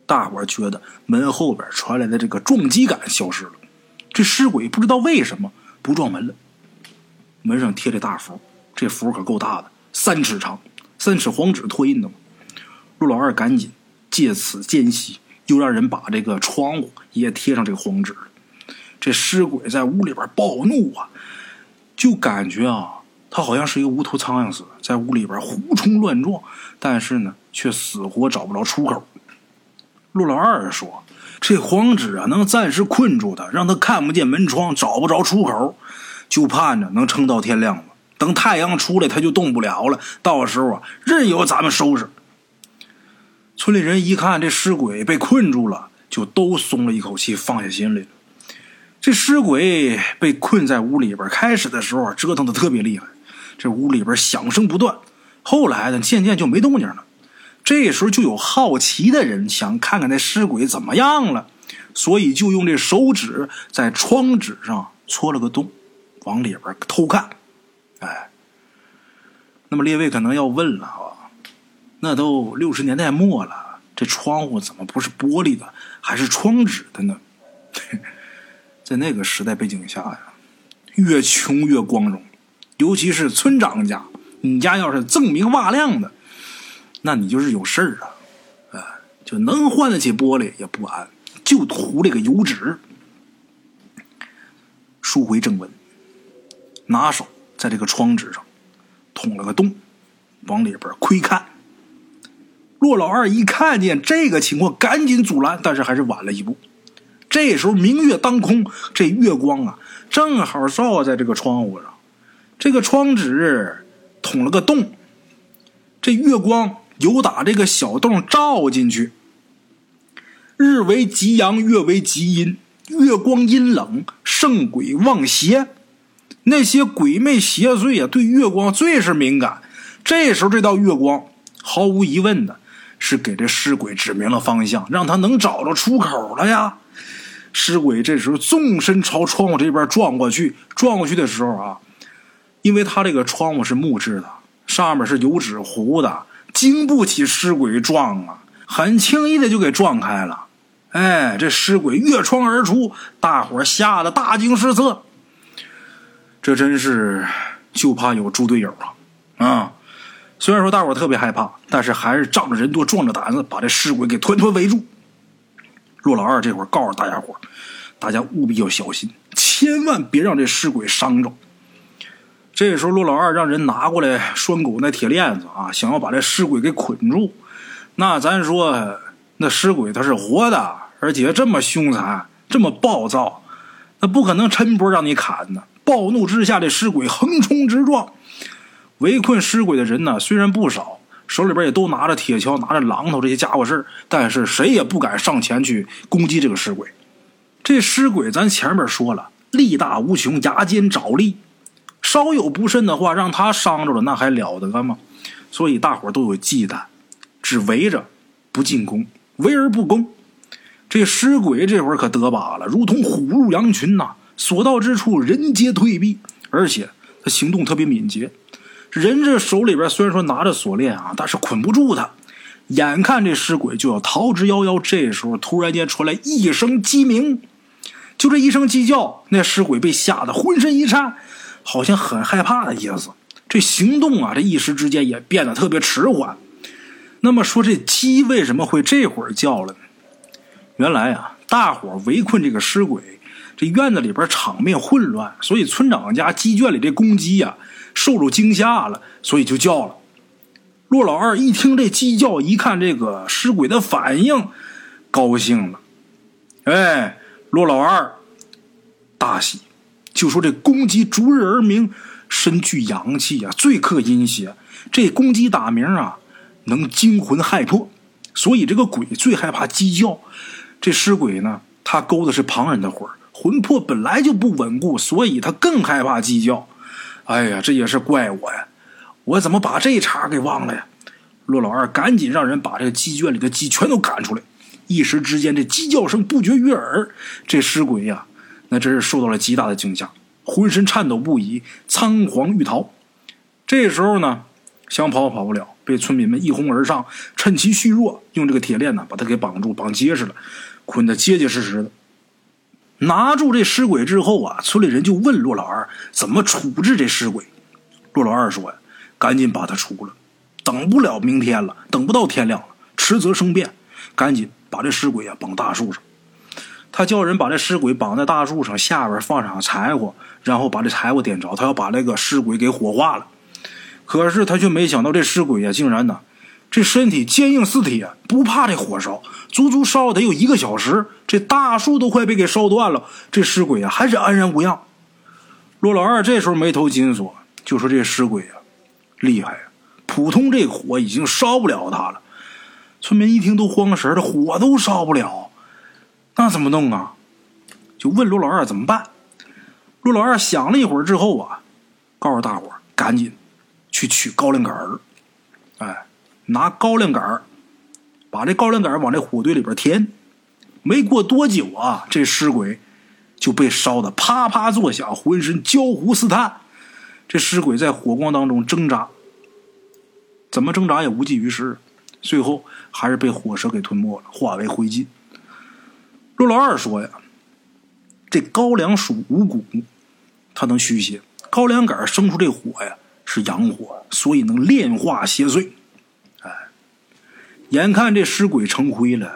大伙觉得门后边传来的这个撞击感消失了。这尸鬼不知道为什么不撞门了，门上贴着大符，这符可够大的，三尺长，三尺黄纸拓印的嘛。陆老二赶紧借此间隙，又让人把这个窗户也贴上这个黄纸。这尸鬼在屋里边暴怒啊，就感觉啊，他好像是一个无头苍蝇似的，在屋里边胡冲乱撞，但是呢，却死活找不着出口。陆老二说：“这黄纸啊，能暂时困住他，让他看不见门窗，找不着出口，就盼着能撑到天亮吧。等太阳出来，他就动不了了。到时候啊，任由咱们收拾。”村里人一看这尸鬼被困住了，就都松了一口气，放下心来了。这尸鬼被困在屋里边，开始的时候折腾的特别厉害，这屋里边响声不断。后来呢，渐渐就没动静了。这时候就有好奇的人想看看那尸鬼怎么样了，所以就用这手指在窗纸上戳了个洞，往里边偷看。哎，那么列位可能要问了。那都六十年代末了，这窗户怎么不是玻璃的，还是窗纸的呢？在那个时代背景下呀，越穷越光荣，尤其是村长家，你家要是锃明瓦亮的，那你就是有事儿啊！哎，就能换得起玻璃也不安，就涂这个油纸。书回正文，拿手在这个窗纸上捅了个洞，往里边窥看。骆老二一看见这个情况，赶紧阻拦，但是还是晚了一步。这时候明月当空，这月光啊，正好照在这个窗户上。这个窗纸捅了个洞，这月光由打这个小洞照进去。日为极阳，月为极阴，月光阴冷，圣鬼旺邪。那些鬼魅邪祟啊，对月光最是敏感。这时候，这道月光毫无疑问的。是给这尸鬼指明了方向，让他能找着出口了呀！尸鬼这时候纵身朝窗户这边撞过去，撞过去的时候啊，因为他这个窗户是木质的，上面是油纸糊的，经不起尸鬼撞啊，很轻易的就给撞开了。哎，这尸鬼越窗而出，大伙吓得大惊失色。这真是就怕有猪队友啊！啊！虽然说大伙特别害怕，但是还是仗着人多壮着胆子把这尸鬼给团团围住。骆老二这会儿告诉大家伙大家务必要小心，千万别让这尸鬼伤着。这时候，骆老二让人拿过来拴狗那铁链子啊，想要把这尸鬼给捆住。那咱说，那尸鬼它是活的，而且这么凶残，这么暴躁，那不可能抻脖让你砍呢。暴怒之下，这尸鬼横冲直撞。围困尸鬼的人呢，虽然不少，手里边也都拿着铁锹、拿着榔头这些家伙事但是谁也不敢上前去攻击这个尸鬼。这尸鬼咱前面说了，力大无穷，牙尖爪利，稍有不慎的话，让他伤着了，那还了得吗？所以大伙都有忌惮，只围着不进攻，围而不攻。这尸鬼这会儿可得把了，如同虎入羊群呐，所到之处人皆退避，而且他行动特别敏捷。人这手里边虽然说拿着锁链啊，但是捆不住他。眼看这尸鬼就要逃之夭夭，这时候突然间传来一声鸡鸣，就这一声鸡叫，那尸鬼被吓得浑身一颤，好像很害怕的意思。这行动啊，这一时之间也变得特别迟缓。那么说这鸡为什么会这会儿叫了呢？原来啊，大伙围困这个尸鬼，这院子里边场面混乱，所以村长家鸡圈里这公鸡呀。受着惊吓了，所以就叫了。骆老二一听这鸡叫，一看这个尸鬼的反应，高兴了。哎，骆老二大喜，就说这公鸡逐日而鸣，身具阳气呀，最克阴邪。这公鸡打鸣啊，能惊魂害魄，所以这个鬼最害怕鸡叫。这尸鬼呢，他勾的是旁人的魂魂魄本来就不稳固，所以他更害怕鸡叫。哎呀，这也是怪我呀！我怎么把这茬给忘了呀？骆老二赶紧让人把这个鸡圈里的鸡全都赶出来。一时之间，这鸡叫声不绝于耳。这尸鬼呀，那真是受到了极大的惊吓，浑身颤抖不已，仓皇欲逃。这时候呢，想跑跑不了，被村民们一哄而上，趁其虚弱，用这个铁链呢把他给绑住，绑结实了，捆得结结实实的。拿住这尸鬼之后啊，村里人就问骆老二怎么处置这尸鬼。骆老二说呀：“赶紧把他除了，等不了明天了，等不到天亮了，迟则生变，赶紧把这尸鬼啊绑大树上。”他叫人把这尸鬼绑在大树上，下边放上柴火，然后把这柴火点着，他要把那个尸鬼给火化了。可是他却没想到，这尸鬼呀，竟然呢，这身体坚硬似铁，不怕这火烧，足足烧了得有一个小时，这大树都快被给烧断了，这尸鬼啊还是安然无恙。骆老二这时候眉头紧锁，就说这尸鬼啊厉害呀，普通这火已经烧不了他了。村民一听都慌神了，火都烧不了。那怎么弄啊？就问陆老二怎么办。陆老二想了一会儿之后啊，告诉大伙赶紧去取高粱杆儿。拿高粱杆，把这高粱杆往这火堆里边填。没过多久啊，这尸鬼就被烧得啪啪作响，浑身焦糊似炭。这尸鬼在火光当中挣扎，怎么挣扎也无济于事，最后还是被火舌给吞没了，化为灰烬。陆老二说呀：“这高粱属五谷，它能驱邪。高粱杆生出这火呀，是阳火，所以能炼化邪祟。眼看这尸鬼成灰了，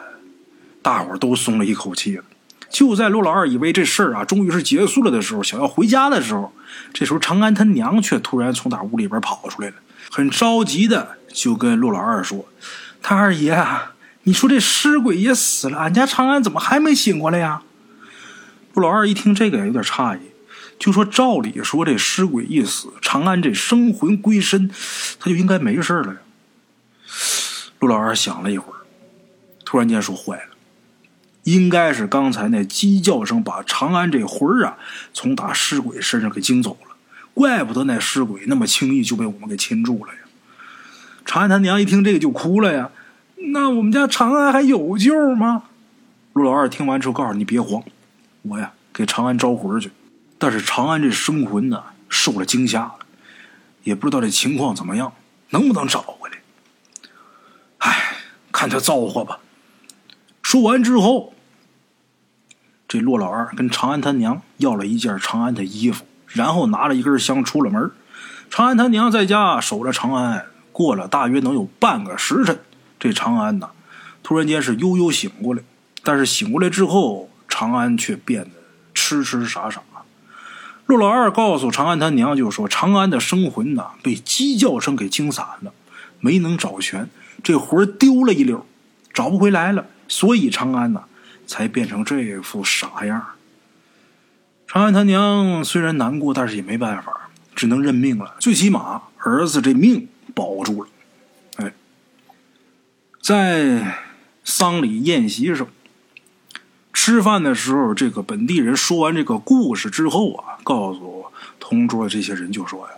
大伙都松了一口气了。就在陆老二以为这事儿啊终于是结束了的时候，想要回家的时候，这时候长安他娘却突然从打屋里边跑出来了，很着急的就跟陆老二说：‘他二爷啊。’”你说这尸鬼也死了，俺家长安怎么还没醒过来呀？陆老二一听这个有点诧异，就说：“照理说这尸鬼一死，长安这生魂归身，他就应该没事了呀。”陆老二想了一会儿，突然间说：“坏了，应该是刚才那鸡叫声把长安这魂儿啊从打尸鬼身上给惊走了，怪不得那尸鬼那么轻易就被我们给擒住了呀。”长安他娘一听这个就哭了呀。那我们家长安还有救吗？陆老二听完之后告诉你别慌，我呀给长安招魂去。但是长安这生魂呢受了惊吓了，也不知道这情况怎么样，能不能找回来？看他造化吧。说完之后，这骆老二跟长安他娘要了一件长安的衣服，然后拿了一根香出了门。长安他娘在家守着长安，过了大约能有半个时辰。这长安呐，突然间是悠悠醒过来，但是醒过来之后，长安却变得痴痴傻傻。陆老二告诉长安他娘，就说长安的生魂呐被鸡叫声给惊散了，没能找全，这魂丢了一溜，找不回来了，所以长安呐才变成这副傻样。长安他娘虽然难过，但是也没办法，只能认命了。最起码儿子这命保住了。哎在丧礼宴席上，吃饭的时候，这个本地人说完这个故事之后啊，告诉同桌这些人就说呀：“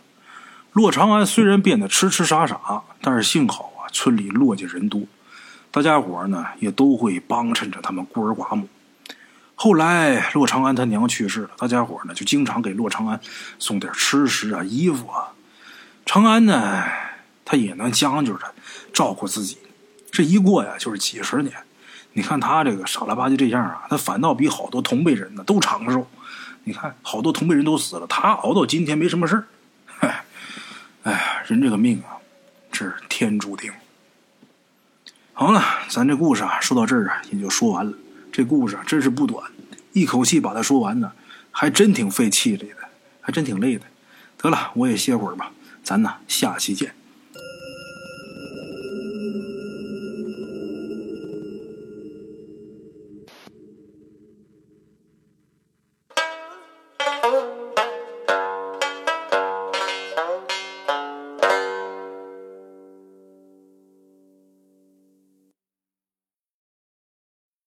骆长安虽然变得痴痴傻傻，但是幸好，村里骆家人多，大家伙呢也都会帮衬着他们孤儿寡母。后来骆长安他娘去世了，大家伙呢就经常给骆长安送点吃食啊、衣服啊。长安呢，他也能将就着照顾自己。”这一过呀，就是几十年。你看他这个傻了吧唧这样啊，他反倒比好多同辈人呢都长寿。你看，好多同辈人都死了，他熬到今天没什么事儿。哎，人这个命啊，是天注定。好了，咱这故事啊，说到这儿啊，也就说完了。这故事真是不短，一口气把它说完呢，还真挺费气力的，还真挺累的。得了，我也歇会儿吧，咱呢下期见。